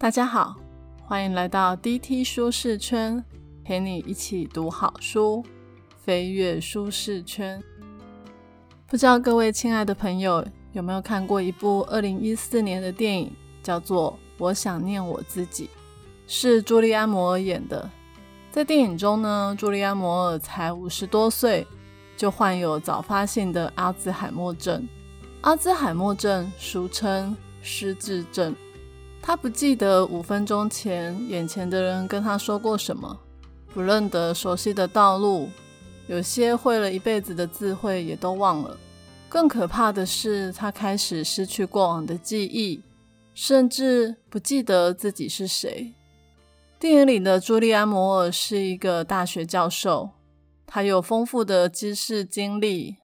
大家好，欢迎来到 DT 舒适圈，陪你一起读好书，飞跃舒适圈。不知道各位亲爱的朋友有没有看过一部二零一四年的电影，叫做《我想念我自己》，是朱利安·摩尔演的。在电影中呢，朱利安·摩尔才五十多岁，就患有早发性的阿兹海默症。阿兹海默症俗称失智症。他不记得五分钟前眼前的人跟他说过什么，不认得熟悉的道路，有些会了一辈子的智慧也都忘了。更可怕的是，他开始失去过往的记忆，甚至不记得自己是谁。电影里的朱利安·摩尔是一个大学教授，他有丰富的知识经历，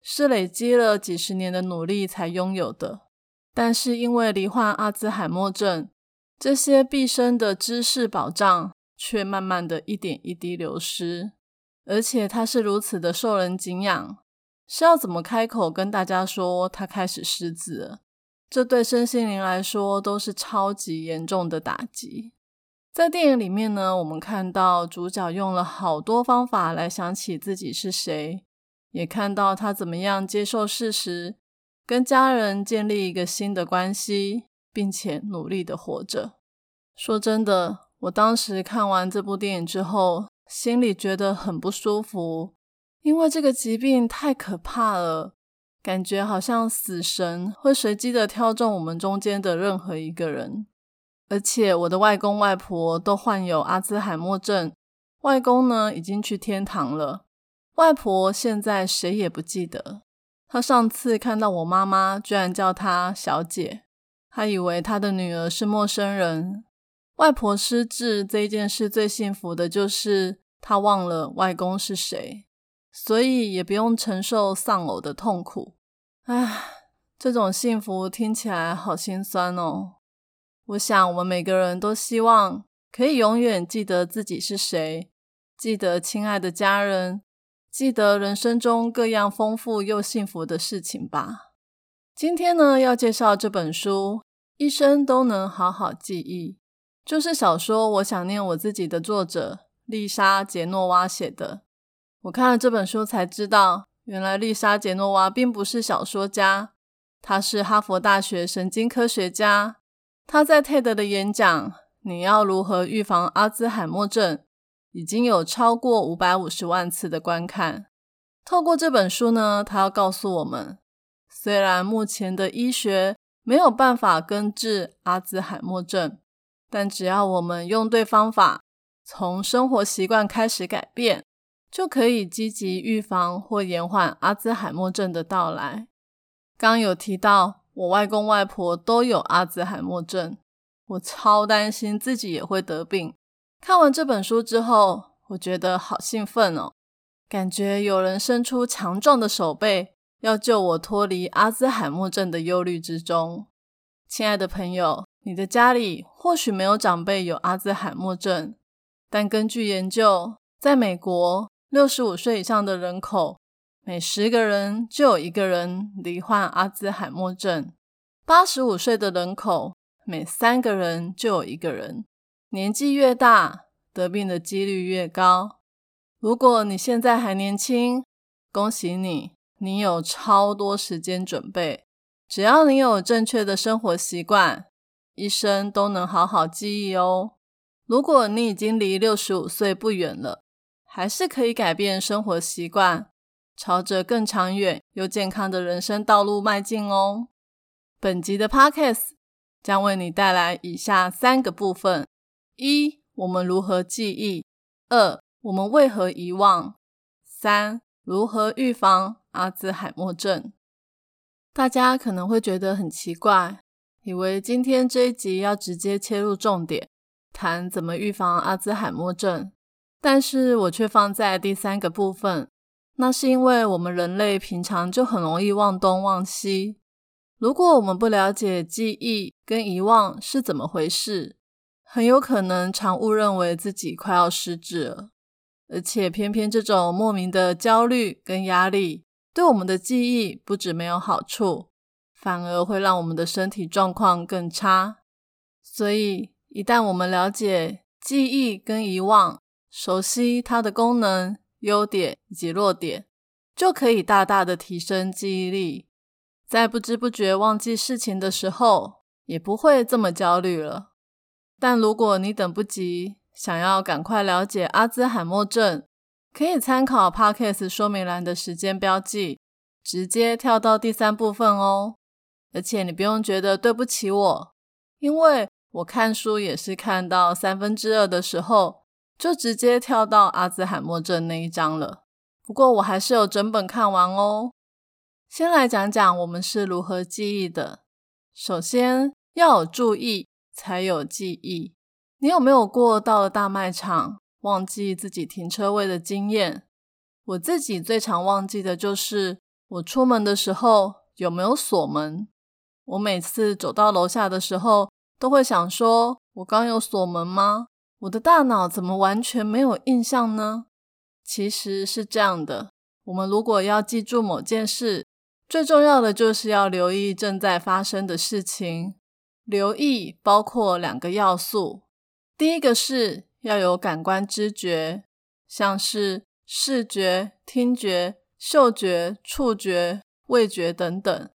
是累积了几十年的努力才拥有的。但是因为罹患阿兹海默症，这些毕生的知识保障却慢慢的一点一滴流失。而且他是如此的受人敬仰，是要怎么开口跟大家说他开始失智了？这对身心灵来说都是超级严重的打击。在电影里面呢，我们看到主角用了好多方法来想起自己是谁，也看到他怎么样接受事实。跟家人建立一个新的关系，并且努力的活着。说真的，我当时看完这部电影之后，心里觉得很不舒服，因为这个疾病太可怕了，感觉好像死神会随机的挑中我们中间的任何一个人。而且我的外公外婆都患有阿兹海默症，外公呢已经去天堂了，外婆现在谁也不记得。他上次看到我妈妈，居然叫她小姐，他以为他的女儿是陌生人。外婆失智这件事最幸福的就是他忘了外公是谁，所以也不用承受丧偶的痛苦。唉，这种幸福听起来好心酸哦。我想我们每个人都希望可以永远记得自己是谁，记得亲爱的家人。记得人生中各样丰富又幸福的事情吧。今天呢，要介绍这本书，一生都能好好记忆，就是小说《我想念我自己》的作者丽莎·杰诺娃写的。我看了这本书才知道，原来丽莎·杰诺娃并不是小说家，她是哈佛大学神经科学家。她在 TED 的演讲《你要如何预防阿兹海默症》。已经有超过五百五十万次的观看。透过这本书呢，他要告诉我们，虽然目前的医学没有办法根治阿兹海默症，但只要我们用对方法，从生活习惯开始改变，就可以积极预防或延缓阿兹海默症的到来。刚有提到，我外公外婆都有阿兹海默症，我超担心自己也会得病。看完这本书之后，我觉得好兴奋哦，感觉有人伸出强壮的手背，要救我脱离阿兹海默症的忧虑之中。亲爱的朋友，你的家里或许没有长辈有阿兹海默症，但根据研究，在美国，六十五岁以上的人口每十个人就有一个人罹患阿兹海默症；八十五岁的人口每三个人就有一个人。年纪越大，得病的几率越高。如果你现在还年轻，恭喜你，你有超多时间准备。只要你有正确的生活习惯，一生都能好好记忆哦。如果你已经离六十五岁不远了，还是可以改变生活习惯，朝着更长远又健康的人生道路迈进哦。本集的 Podcast 将为你带来以下三个部分。一、我们如何记忆？二、我们为何遗忘？三、如何预防阿兹海默症？大家可能会觉得很奇怪，以为今天这一集要直接切入重点，谈怎么预防阿兹海默症，但是我却放在第三个部分。那是因为我们人类平常就很容易忘东忘西，如果我们不了解记忆跟遗忘是怎么回事。很有可能常误认为自己快要失智了，而且偏偏这种莫名的焦虑跟压力，对我们的记忆不止没有好处，反而会让我们的身体状况更差。所以一旦我们了解记忆跟遗忘，熟悉它的功能、优点以及弱点，就可以大大的提升记忆力，在不知不觉忘记事情的时候，也不会这么焦虑了。但如果你等不及，想要赶快了解阿兹海默症，可以参考 Podcast 说明栏的时间标记，直接跳到第三部分哦。而且你不用觉得对不起我，因为我看书也是看到三分之二的时候，就直接跳到阿兹海默症那一章了。不过我还是有整本看完哦。先来讲讲我们是如何记忆的。首先要有注意，才有记忆。你有没有过到了大卖场忘记自己停车位的经验？我自己最常忘记的就是我出门的时候有没有锁门。我每次走到楼下的时候，都会想说：我刚有锁门吗？我的大脑怎么完全没有印象呢？其实是这样的，我们如果要记住某件事，最重要的就是要留意正在发生的事情。留意包括两个要素，第一个是要有感官知觉，像是视觉、听觉、嗅觉、触觉、味觉等等。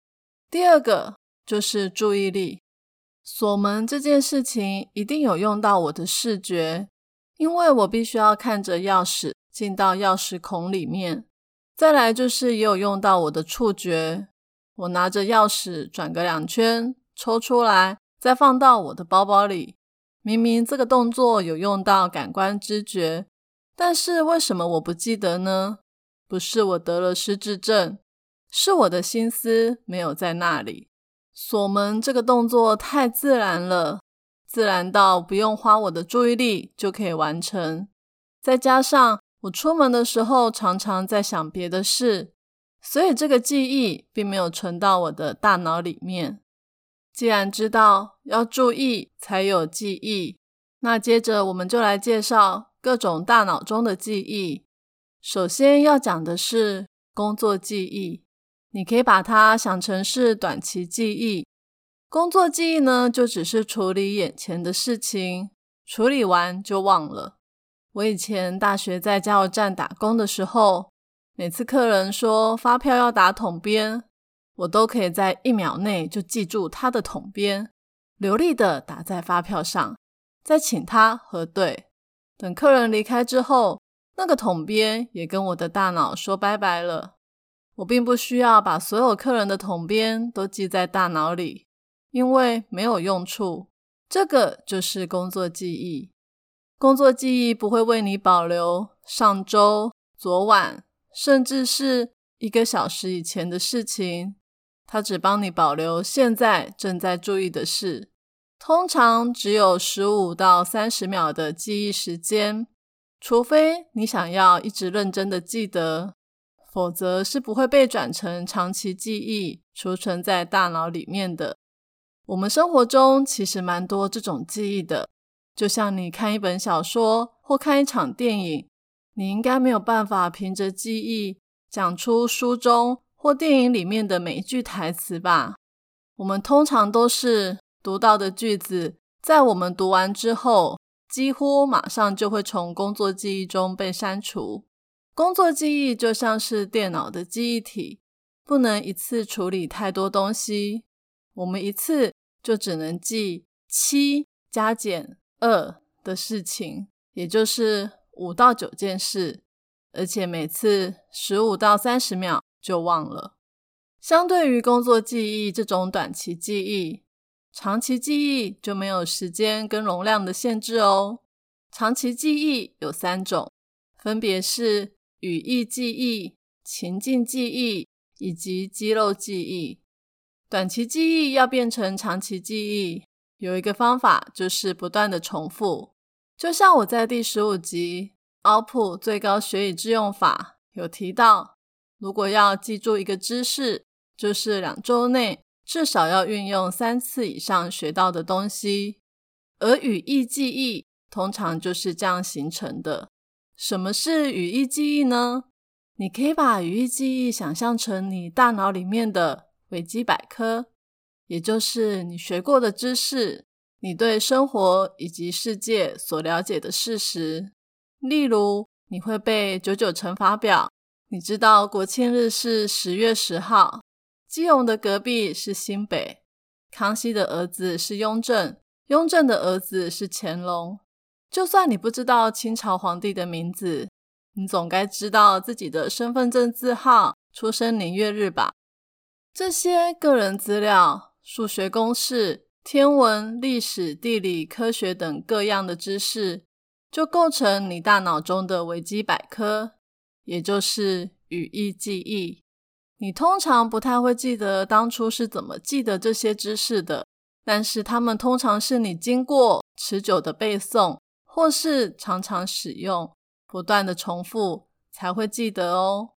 第二个。就是注意力锁门这件事情，一定有用到我的视觉，因为我必须要看着钥匙进到钥匙孔里面。再来就是也有用到我的触觉，我拿着钥匙转个两圈，抽出来，再放到我的包包里。明明这个动作有用到感官知觉，但是为什么我不记得呢？不是我得了失智症，是我的心思没有在那里。锁门这个动作太自然了，自然到不用花我的注意力就可以完成。再加上我出门的时候常常在想别的事，所以这个记忆并没有存到我的大脑里面。既然知道要注意才有记忆，那接着我们就来介绍各种大脑中的记忆。首先要讲的是工作记忆。你可以把它想成是短期记忆，工作记忆呢，就只是处理眼前的事情，处理完就忘了。我以前大学在加油站打工的时候，每次客人说发票要打统编，我都可以在一秒内就记住他的统编，流利的打在发票上，再请他核对。等客人离开之后，那个统编也跟我的大脑说拜拜了。我并不需要把所有客人的统编都记在大脑里，因为没有用处。这个就是工作记忆。工作记忆不会为你保留上周、昨晚，甚至是一个小时以前的事情，它只帮你保留现在正在注意的事。通常只有十五到三十秒的记忆时间，除非你想要一直认真的记得。否则是不会被转成长期记忆，储存在大脑里面的。我们生活中其实蛮多这种记忆的，就像你看一本小说或看一场电影，你应该没有办法凭着记忆讲出书中或电影里面的每一句台词吧？我们通常都是读到的句子，在我们读完之后，几乎马上就会从工作记忆中被删除。工作记忆就像是电脑的记忆体，不能一次处理太多东西。我们一次就只能记七加减二的事情，也就是五到九件事，而且每次十五到三十秒就忘了。相对于工作记忆这种短期记忆，长期记忆就没有时间跟容量的限制哦。长期记忆有三种，分别是。语义记忆、情境记忆以及肌肉记忆，短期记忆要变成长期记忆，有一个方法就是不断的重复。就像我在第十五集《奥普最高学以致用法》有提到，如果要记住一个知识，就是两周内至少要运用三次以上学到的东西。而语义记忆通常就是这样形成的。什么是语义记忆呢？你可以把语义记忆想象成你大脑里面的维基百科，也就是你学过的知识，你对生活以及世界所了解的事实。例如，你会背九九乘法表，你知道国庆日是十月十号，基隆的隔壁是新北，康熙的儿子是雍正，雍正的儿子是乾隆。就算你不知道清朝皇帝的名字，你总该知道自己的身份证字号、出生年月日吧？这些个人资料、数学公式、天文、历史、地理、科学等各样的知识。就构成你大脑中的维基百科，也就是语义记忆。你通常不太会记得当初是怎么记得这些知识的，但是它们通常是你经过持久的背诵，或是常常使用、不断的重复才会记得哦。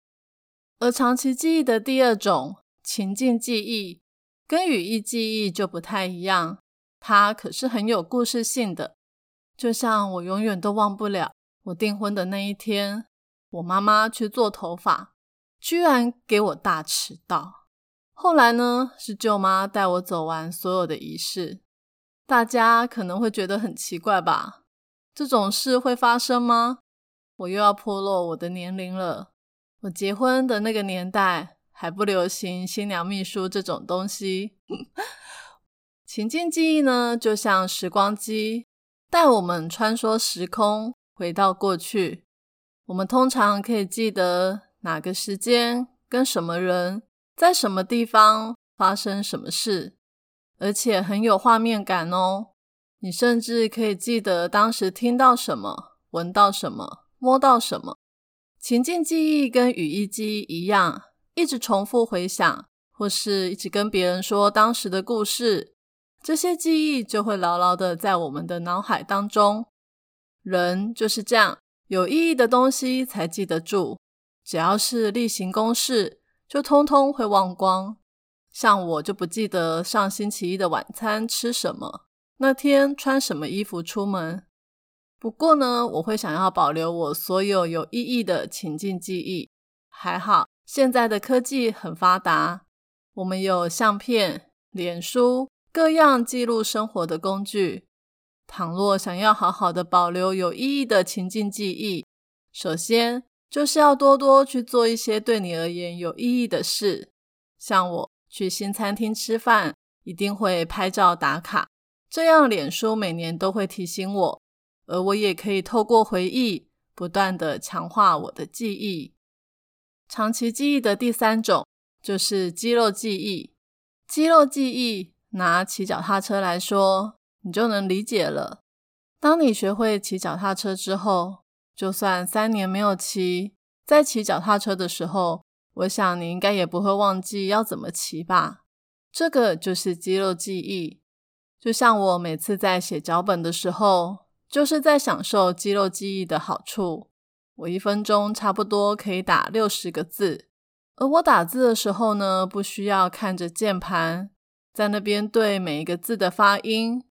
而长期记忆的第二种情境记忆，跟语义记忆就不太一样，它可是很有故事性的。就像我永远都忘不了我订婚的那一天，我妈妈去做头发，居然给我大迟到。后来呢，是舅妈带我走完所有的仪式。大家可能会觉得很奇怪吧？这种事会发生吗？我又要破落我的年龄了。我结婚的那个年代还不流行新娘秘书这种东西。情境记忆呢，就像时光机。带我们穿梭时空，回到过去。我们通常可以记得哪个时间、跟什么人、在什么地方发生什么事，而且很有画面感哦。你甚至可以记得当时听到什么、闻到什么、摸到什么。情境记忆跟语义记忆一样，一直重复回想，或是一直跟别人说当时的故事。这些记忆就会牢牢的在我们的脑海当中。人就是这样，有意义的东西才记得住，只要是例行公事，就通通会忘光。像我就不记得上星期一的晚餐吃什么，那天穿什么衣服出门。不过呢，我会想要保留我所有有意义的情境记忆。还好，现在的科技很发达，我们有相片、脸书。各样记录生活的工具。倘若想要好好的保留有意义的情境记忆，首先就是要多多去做一些对你而言有意义的事。像我去新餐厅吃饭，一定会拍照打卡，这样脸书每年都会提醒我，而我也可以透过回忆，不断的强化我的记忆。长期记忆的第三种就是肌肉记忆，肌肉记忆。拿骑脚踏车来说，你就能理解了。当你学会骑脚踏车之后，就算三年没有骑，在骑脚踏车的时候，我想你应该也不会忘记要怎么骑吧？这个就是肌肉记忆。就像我每次在写脚本的时候，就是在享受肌肉记忆的好处。我一分钟差不多可以打六十个字，而我打字的时候呢，不需要看着键盘。在那边对每一个字的发音，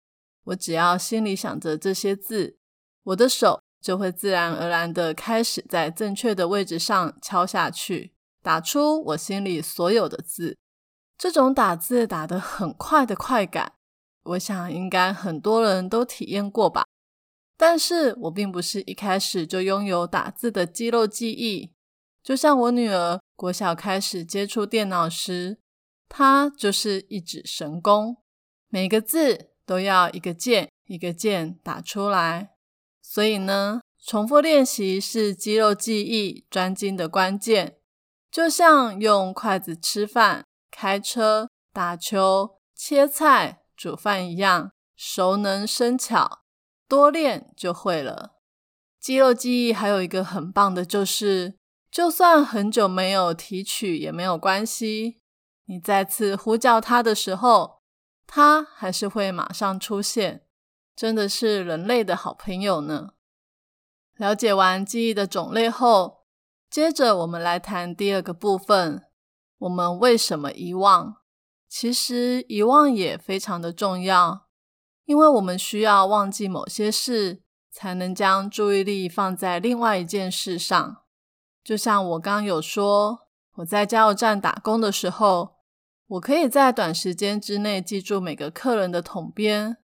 我只要心里想着这些字，我的手就会自然而然的开始在正确的位置上敲下去，打出我心里所有的字。这种打字打得很快的快感，我想应该很多人都体验过吧。但是我并不是一开始就拥有打字的肌肉记忆，就像我女儿国小开始接触电脑时。它就是一指神功，每个字都要一个键一个键打出来。所以呢，重复练习是肌肉记忆专精的关键。就像用筷子吃饭、开车、打球、切菜、煮饭一样，熟能生巧，多练就会了。肌肉记忆还有一个很棒的，就是就算很久没有提取也没有关系。你再次呼叫它的时候，它还是会马上出现，真的是人类的好朋友呢。了解完记忆的种类后，接着我们来谈第二个部分：我们为什么遗忘？其实遗忘也非常的重要，因为我们需要忘记某些事，才能将注意力放在另外一件事上。就像我刚有说，我在加油站打工的时候。我可以在短时间之内记住每个客人的统编，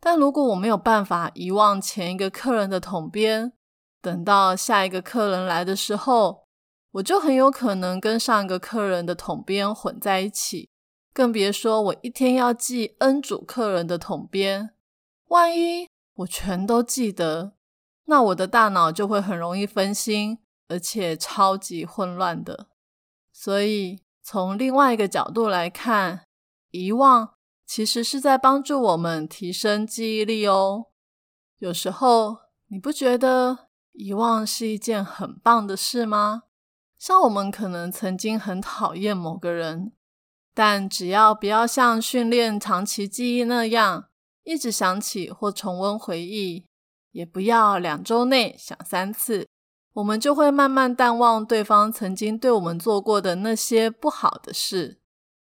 但如果我没有办法遗忘前一个客人的统编，等到下一个客人来的时候，我就很有可能跟上一个客人的统编混在一起。更别说我一天要记 N 组客人的统编，万一我全都记得，那我的大脑就会很容易分心，而且超级混乱的。所以从另外一个角度来看，遗忘其实是在帮助我们提升记忆力哦。有时候你不觉得遗忘是一件很棒的事吗？像我们可能曾经很讨厌某个人。但只要不要像训练长期记忆那样，一直想起或重温回忆，也不要两周内想三次，我们就会慢慢淡忘对方曾经对我们做过的那些不好的事。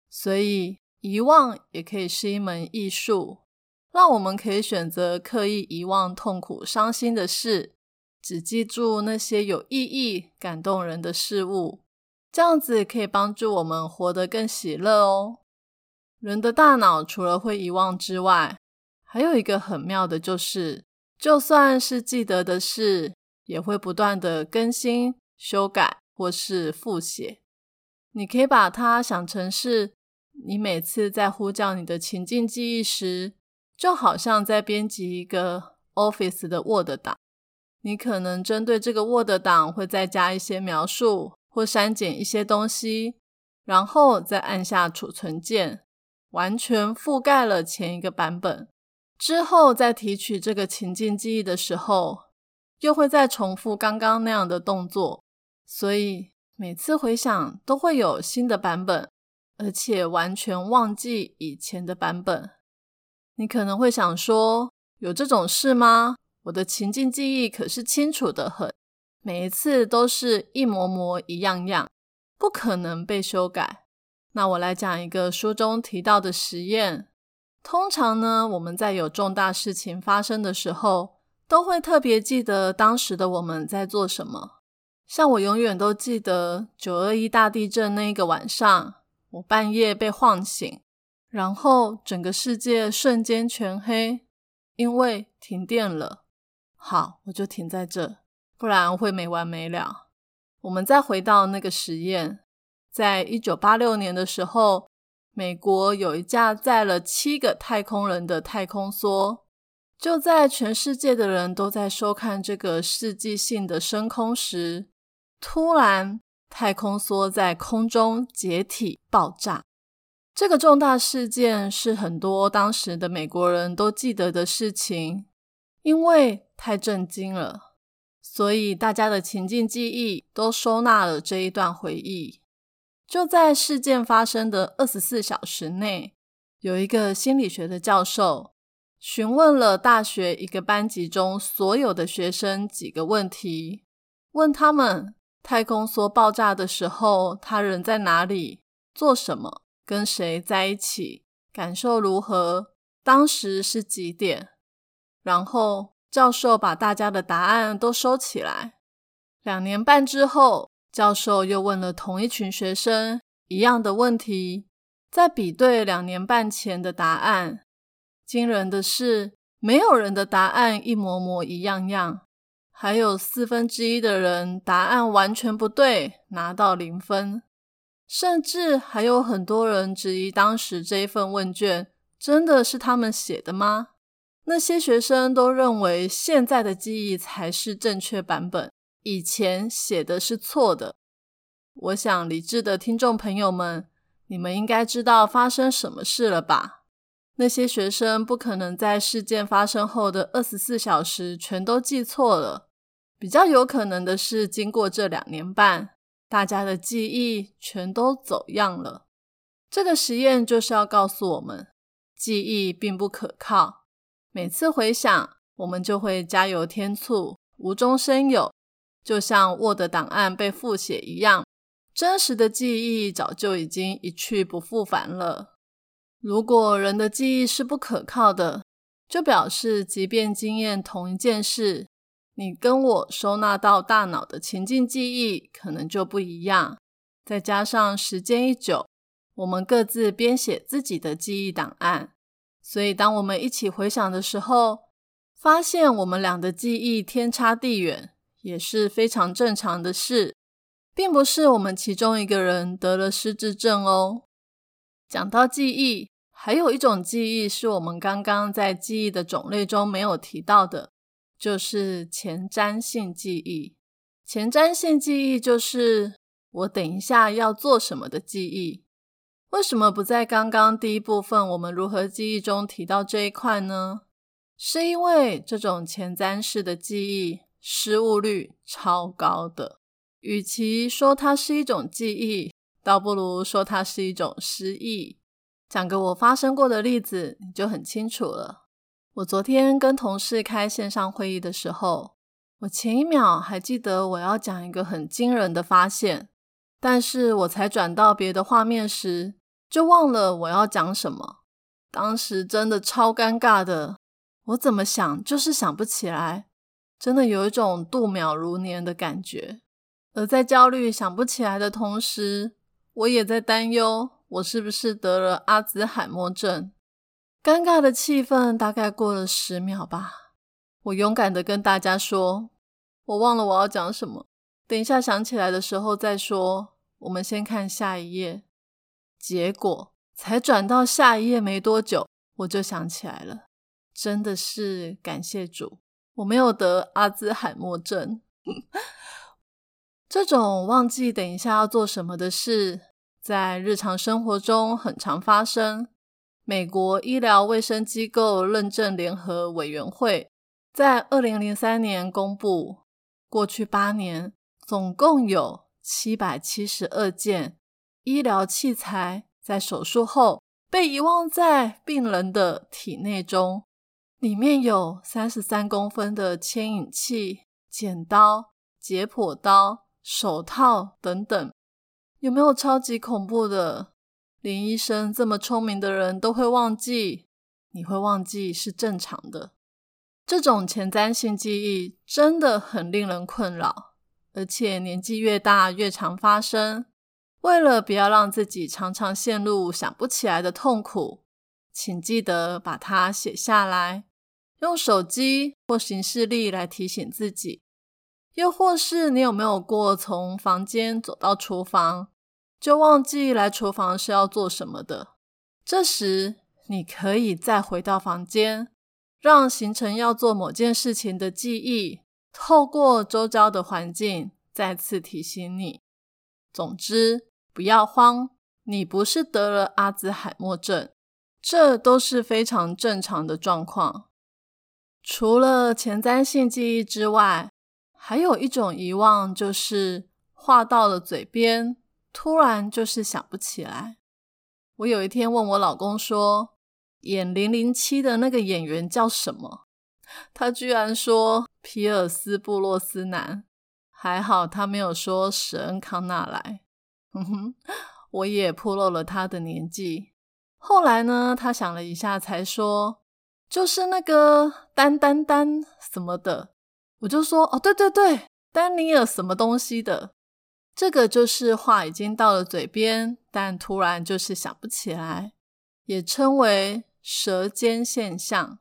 所以，遗忘也可以是一门艺术，让我们可以选择刻意遗忘痛苦、伤心的事，只记住那些有意义、感动人的事物。这样子可以帮助我们活得更喜乐哦。人的大脑除了会遗忘之外，还有一个很妙的，就是就算是记得的事，也会不断的更新、修改或是复写。你可以把它想成是，你每次在呼叫你的情境记忆时，就好像在编辑一个 Office 的 Word 档。你可能针对这个 Word 档会再加一些描述。或删减一些东西，然后再按下储存键，完全覆盖了前一个版本。之后再提取这个情境记忆的时候，又会再重复刚刚那样的动作。所以每次回想都会有新的版本，而且完全忘记以前的版本。你可能会想说，有这种事吗？我的情境记忆可是清楚的很。每一次都是一模模一样样，不可能被修改。那我来讲一个书中提到的实验。通常呢，我们在有重大事情发生的时候，都会特别记得当时的我们在做什么。像我永远都记得九二一大地震那一个晚上，我半夜被晃醒，然后整个世界瞬间全黑，因为停电了。好，我就停在这。不然会没完没了。我们再回到那个实验，在一九八六年的时候，美国有一架载了七个太空人的太空梭，就在全世界的人都在收看这个世纪性的升空时，突然太空梭在空中解体爆炸。这个重大事件是很多当时的美国人都记得的事情，因为太震惊了。所以大家的情境记忆都收纳了这一段回忆。就在事件发生的二十四小时内，有一个心理学的教授询问了大学一个班级中所有的学生几个问题，问他们太空梭爆炸的时候，他人在哪里，做什么，跟谁在一起，感受如何，当时是几点，然后。教授把大家的答案都收起来。两年半之后，教授又问了同一群学生一样的问题，在比对两年半前的答案。惊人的是，没有人的答案一模模一样样，还有四分之一的人答案完全不对，拿到零分。甚至还有很多人质疑当时这一份问卷真的是他们写的吗？那些学生都认为现在的记忆才是正确版本，以前写的是错的。我想理智的听众朋友们，你们应该知道发生什么事了吧？那些学生不可能在事件发生后的二十四小时全都记错了，比较有可能的是，经过这两年半，大家的记忆全都走样了。这个实验就是要告诉我们，记忆并不可靠。每次回想，我们就会加油添醋，无中生有，就像 Word 档案被复写一样。真实的记忆早就已经一去不复返了。如果人的记忆是不可靠的，就表示即便经验同一件事，你跟我收纳到大脑的情境记忆可能就不一样。再加上时间一久，我们各自编写自己的记忆档案。所以当我们一起回想的时候，发现我们俩的记忆天差地远，也是非常正常的事，并不是我们其中一个人得了失智症哦。讲到记忆，还有一种记忆是我们刚刚在记忆的种类中没有提到的，就是前瞻性记忆。前瞻性记忆就是我等一下要做什么的记忆。为什么不在刚刚第一部分我们如何记忆中提到这一块呢？是因为这种前瞻式的记忆失误率超高的。与其说它是一种记忆，倒不如说它是一种失忆。讲个我发生过的例子，你就很清楚了。我昨天跟同事开线上会议的时候。我前一秒还记得我要讲一个很惊人的发现，但是我才转到别的画面时，就忘了我要讲什么。当时真的超尴尬的，我怎么想就是想不起来，真的有一种度秒如年的感觉。而在焦虑想不起来的同时，我也在担忧我是不是得了阿兹海默症。尴尬的气氛大概过了十秒吧。我勇敢的跟大家说：“我忘了我要讲什么，等一下想起来的时候再说。我们先看下一页。”结果才转到下一页没多久，我就想起来了。真的是感谢主，我没有得阿兹海默症。这种忘记等一下要做什么的事，在日常生活中很常发生。美国医疗卫生机构认证联合委员会。在二零零三年公布，过去八年总共有七百七十二件医疗器材在手术后被遗忘在病人的体内中，里面有三十三公分的牵引器、剪刀、解剖刀、手套等等，有没有超级恐怖的？连医生这么聪明的人都会忘记，你会忘记是正常的。这种前瞻性记忆真的很令人困扰，而且年纪越大越常发生。为了不要让自己常常陷入想不起来的痛苦，请记得把它写下来，用手机或行事历来提醒自己。又或是你有没有过从房间走到厨房，就忘记来厨房是要做什么的？这时你可以再回到房间。让形成要做某件事情的记忆，透过周遭的环境再次提醒你。总之，不要慌，你不是得了阿兹海默症，这都是非常正常的状况。除了前瞻性记忆之外，还有一种遗忘，就是话到了嘴边，突然就是想不起来。我有一天问我老公说。演零零七的那个演员叫什么？他居然说皮尔斯布洛斯南，还好他没有说史恩康纳莱。哼哼，我也暴露了他的年纪。后来呢，他想了一下，才说就是那个丹丹丹什么的。我就说哦，对对对，丹尼尔什么东西的。这个就是话已经到了嘴边，但突然就是想不起来，也称为。舌尖现象，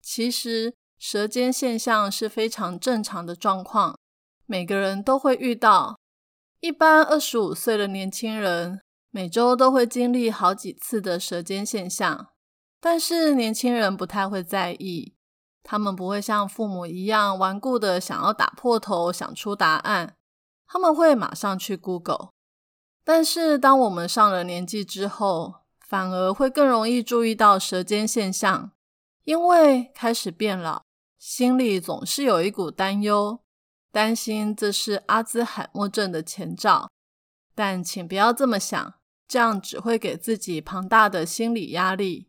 其实舌尖现象是非常正常的状况，每个人都会遇到。一般二十五岁的年轻人每周都会经历好几次的舌尖现象，但是年轻人不太会在意，他们不会像父母一样顽固的想要打破头想出答案，他们会马上去 Google。但是当我们上了年纪之后，反而会更容易注意到舌尖现象，因为开始变老，心里总是有一股担忧，担心这是阿兹海默症的前兆。但请不要这么想，这样只会给自己庞大的心理压力。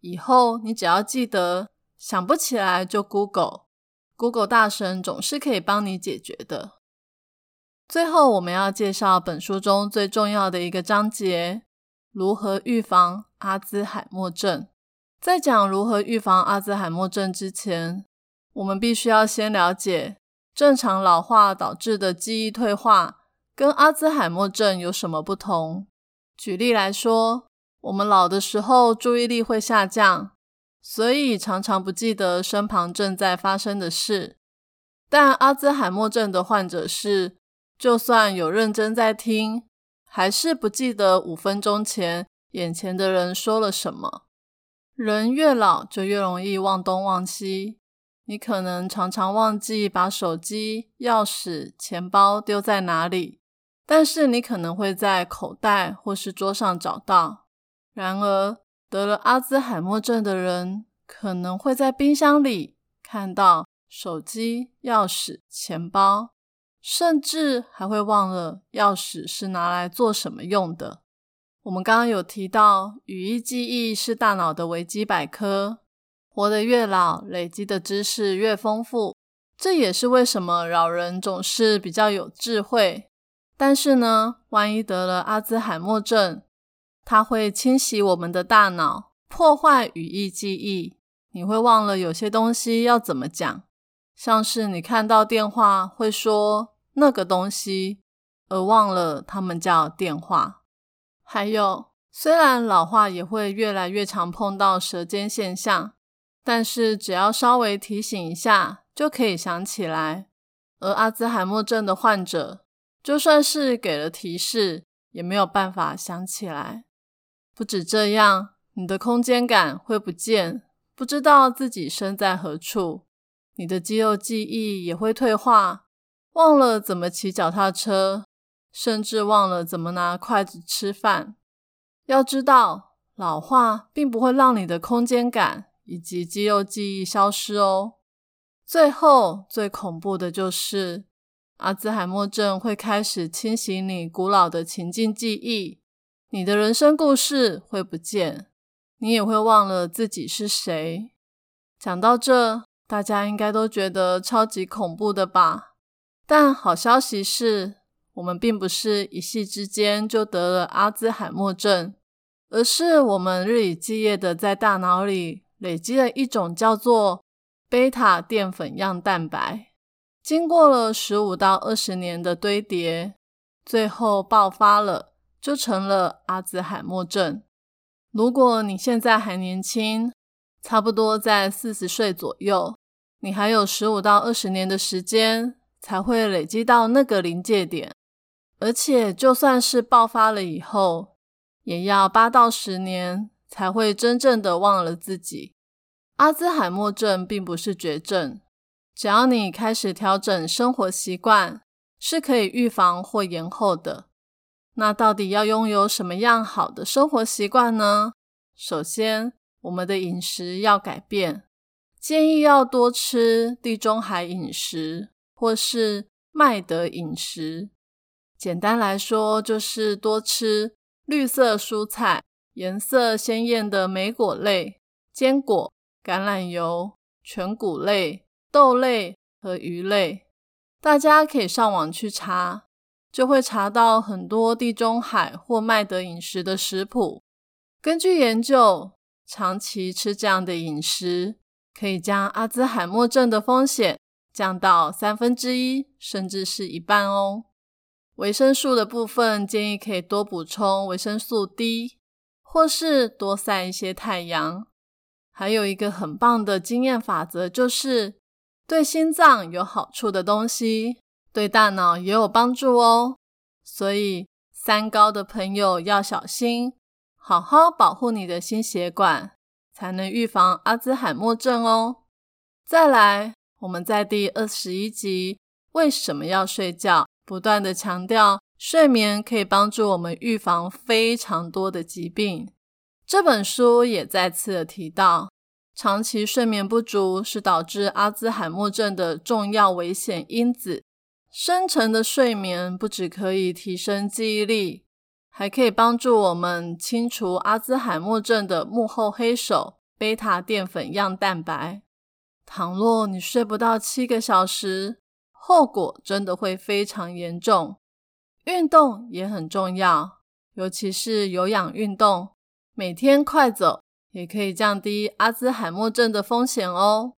以后你只要记得，想不起来就 Google，Google 大神总是可以帮你解决的。最后，我们要介绍本书中最重要的一个章节。如何预防阿兹海默症？在讲如何预防阿兹海默症之前，我们必须要先了解正常老化导致的记忆退化跟阿兹海默症有什么不同。举例来说，我们老的时候注意力会下降，所以常常不记得身旁正在发生的事。但阿兹海默症的患者是，就算有认真在听，还是不记得五分钟前眼前的人说了什么。人越老就越容易忘东忘西，你可能常常忘记把手机、钥匙、钱包丢在哪里，但是你可能会在口袋或是桌上找到。然而，得了阿兹海默症的人可能会在冰箱里看到。手机、钥匙、钱包，甚至还会忘了钥匙是拿来做什么用的。我们刚刚有提到，语义记忆是大脑的维基百科。活得越老，累积的知识越丰富，这也是为什么老人总是比较有智慧。但是呢，万一得了阿兹海默症，它会侵袭我们的大脑，破坏语义记忆，你会忘了有些东西要怎么讲。像是你看到电话会说那个东西，而忘了他们叫电话。还有，虽然老化也会越来越常碰到舌尖现象，但是只要稍微提醒一下就可以想起来。而阿兹海默症的患者，就算是给了提示，也没有办法想起来。不止这样，你的空间感会不见，不知道自己身在何处。你的肌肉记忆也会退化，忘了怎么骑脚踏车，甚至忘了怎么拿筷子吃饭。要知道，老化并不会让你的空间感以及肌肉记忆消失哦。最后，最恐怖的就是阿兹海默症会开始侵袭你古老的情境记忆，你的人生故事会不见，你也会忘了自己是谁。讲到这。大家应该都觉得超级恐怖的吧？但好消息是，我们并不是一夕之间就得了阿兹海默症，而是我们日以继夜的在大脑里累积了一种叫做贝塔淀粉样蛋白，经过了十五到二十年的堆叠，最后爆发了，就成了阿兹海默症。如果你现在还年轻，差不多在四十岁左右，你还有十五到二十年的时间才会累积到那个临界点，而且就算是爆发了以后，也要八到十年才会真正的忘了自己。阿兹海默症并不是绝症，只要你开始调整生活习惯，是可以预防或延后的。那到底要拥有什么样好的生活习惯呢？首先，我们的饮食要改变，建议要多吃地中海饮食或是麦德饮食。简单来说，就是多吃绿色蔬菜、颜色鲜艳的莓果类、坚果、橄榄油、全谷类、豆类和鱼类。大家可以上网去查，就会查到很多地中海或麦德饮食的食谱。根据研究。长期吃这样的饮食，可以将阿兹海默症的风险降到三分之一，甚至是一半哦。维生素的部分，建议可以多补充维生素 D，或是多晒一些太阳。还有一个很棒的经验法则，就是对心脏有好处的东西，对大脑也有帮助哦。所以三高的朋友要小心。好好保护你的心血管，才能预防阿兹海默症哦。再来，我们在第二十一集为什么要睡觉，不断的强调睡眠可以帮助我们预防非常多的疾病。这本书也再次的提到，长期睡眠不足是导致阿兹海默症的重要危险因子。深层的睡眠不只可以提升记忆力。还可以帮助我们清除阿兹海默症的幕后黑手——贝塔淀粉样蛋白。倘若你睡不到七个小时，后果真的会非常严重。运动也很重要，尤其是有氧运动，每天快走也可以降低阿兹海默症的风险哦。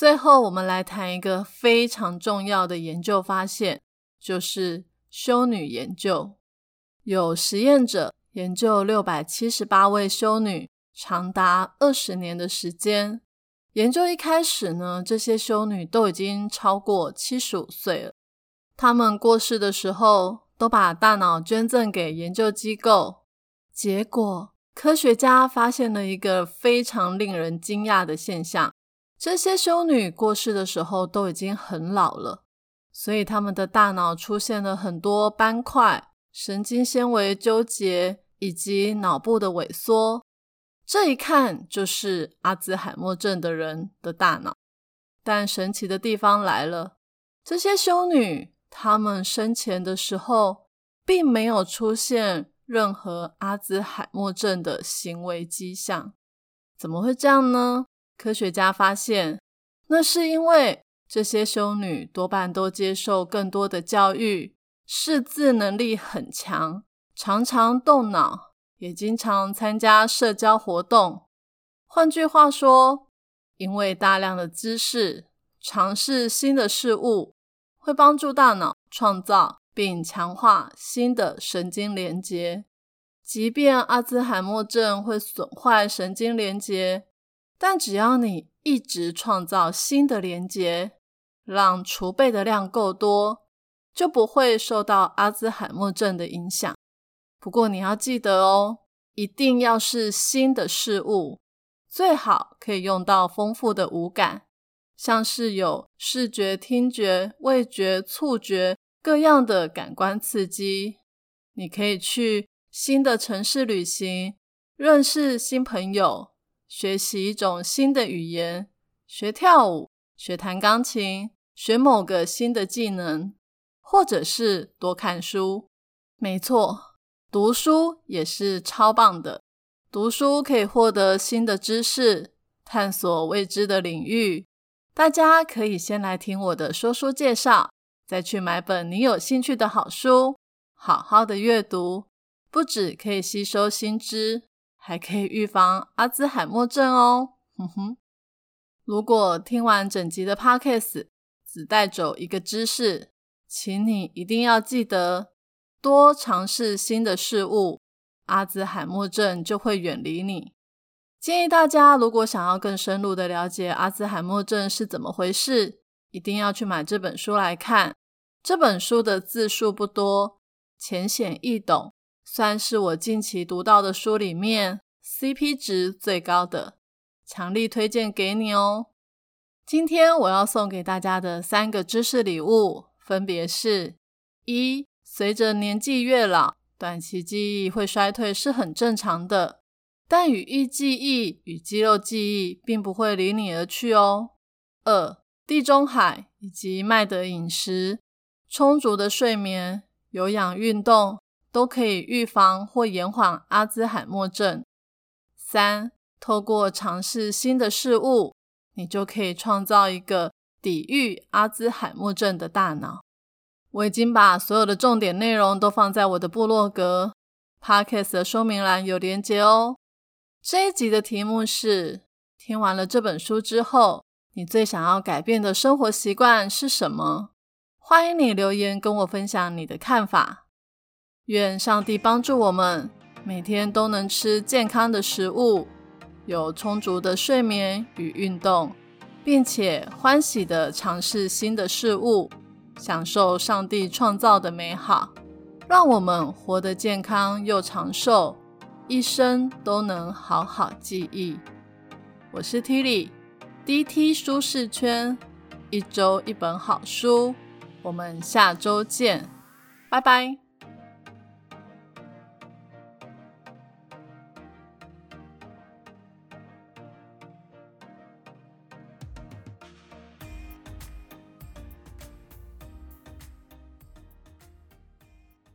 最后，我们来谈一个非常重要的研究发现，就是修女研究。有实验者研究六百七十八位修女长达二十年的时间。研究一开始呢，这些修女都已经超过七十五岁了。她们过世的时候，都把大脑捐赠给研究机构。结果，科学家发现了一个非常令人惊讶的现象：这些修女过世的时候都已经很老了，所以她们的大脑出现了很多斑块、神经纤维纠结以及脑部的萎缩。这一看就是阿兹海默症的人的大脑，但神奇的地方来了，这些修女她们生前的时候并没有出现任何阿兹海默症的行为迹象，怎么会这样呢？科学家发现，那是因为这些修女多半都接受更多的教育，识字能力很强，常常动脑。也经常参加社交活动。换句话说，因为大量的知识，尝试新的事物，会帮助大脑创造并强化新的神经连接。即便阿兹海默症会损坏神经连接，但只要你一直创造新的连接，让储备的量够多，就不会受到阿兹海默症的影响。不过你要记得哦，一定要是新的事物，最好可以用到丰富的五感，像是有视觉、听觉、味觉、触觉各样的感官刺激。你可以去新的城市旅行，认识新朋友，学习一种新的语言，学跳舞，学弹钢琴，学某个新的技能，或者是多看书。没错。读书也是超棒的，读书可以获得新的知识，探索未知的领域。大家可以先来听我的说书介绍，再去买本你有兴趣的好书，好好的阅读，不止可以吸收新知，还可以预防阿兹海默症哦。哼哼，如果听完整集的 podcast 只带走一个知识，请你一定要记得。多尝试新的事物，阿兹海默症就会远离你。建议大家，如果想要更深入的了解阿兹海默症是怎么回事，一定要去买这本书来看。这本书的字数不多，浅显易懂，算是我近期读到的书里面 CP 值最高的，强力推荐给你哦。今天我要送给大家的三个知识礼物，分别是：一。随着年纪越老，短期记忆会衰退是很正常的，但语义记忆与肌肉记忆并不会离你而去哦。二、地中海以及麦德饮食、充足的睡眠、有氧运动都可以预防或延缓阿兹海默症。三、透过尝试新的事物，你就可以创造一个抵御阿兹海默症的大脑。我已经把所有的重点内容都放在我的部落格 podcast 的说明栏有连结哦。这一集的题目是：听完了这本书之后，你最想要改变的生活习惯是什么？欢迎你留言跟我分享你的看法。愿上帝帮助我们，每天都能吃健康的食物，有充足的睡眠与运动，并且欢喜的尝试新的事物。享受上帝创造的美好，让我们活得健康又长寿，一生都能好好记忆。我是 Tilly，DT 舒适圈，一周一本好书，我们下周见，拜拜。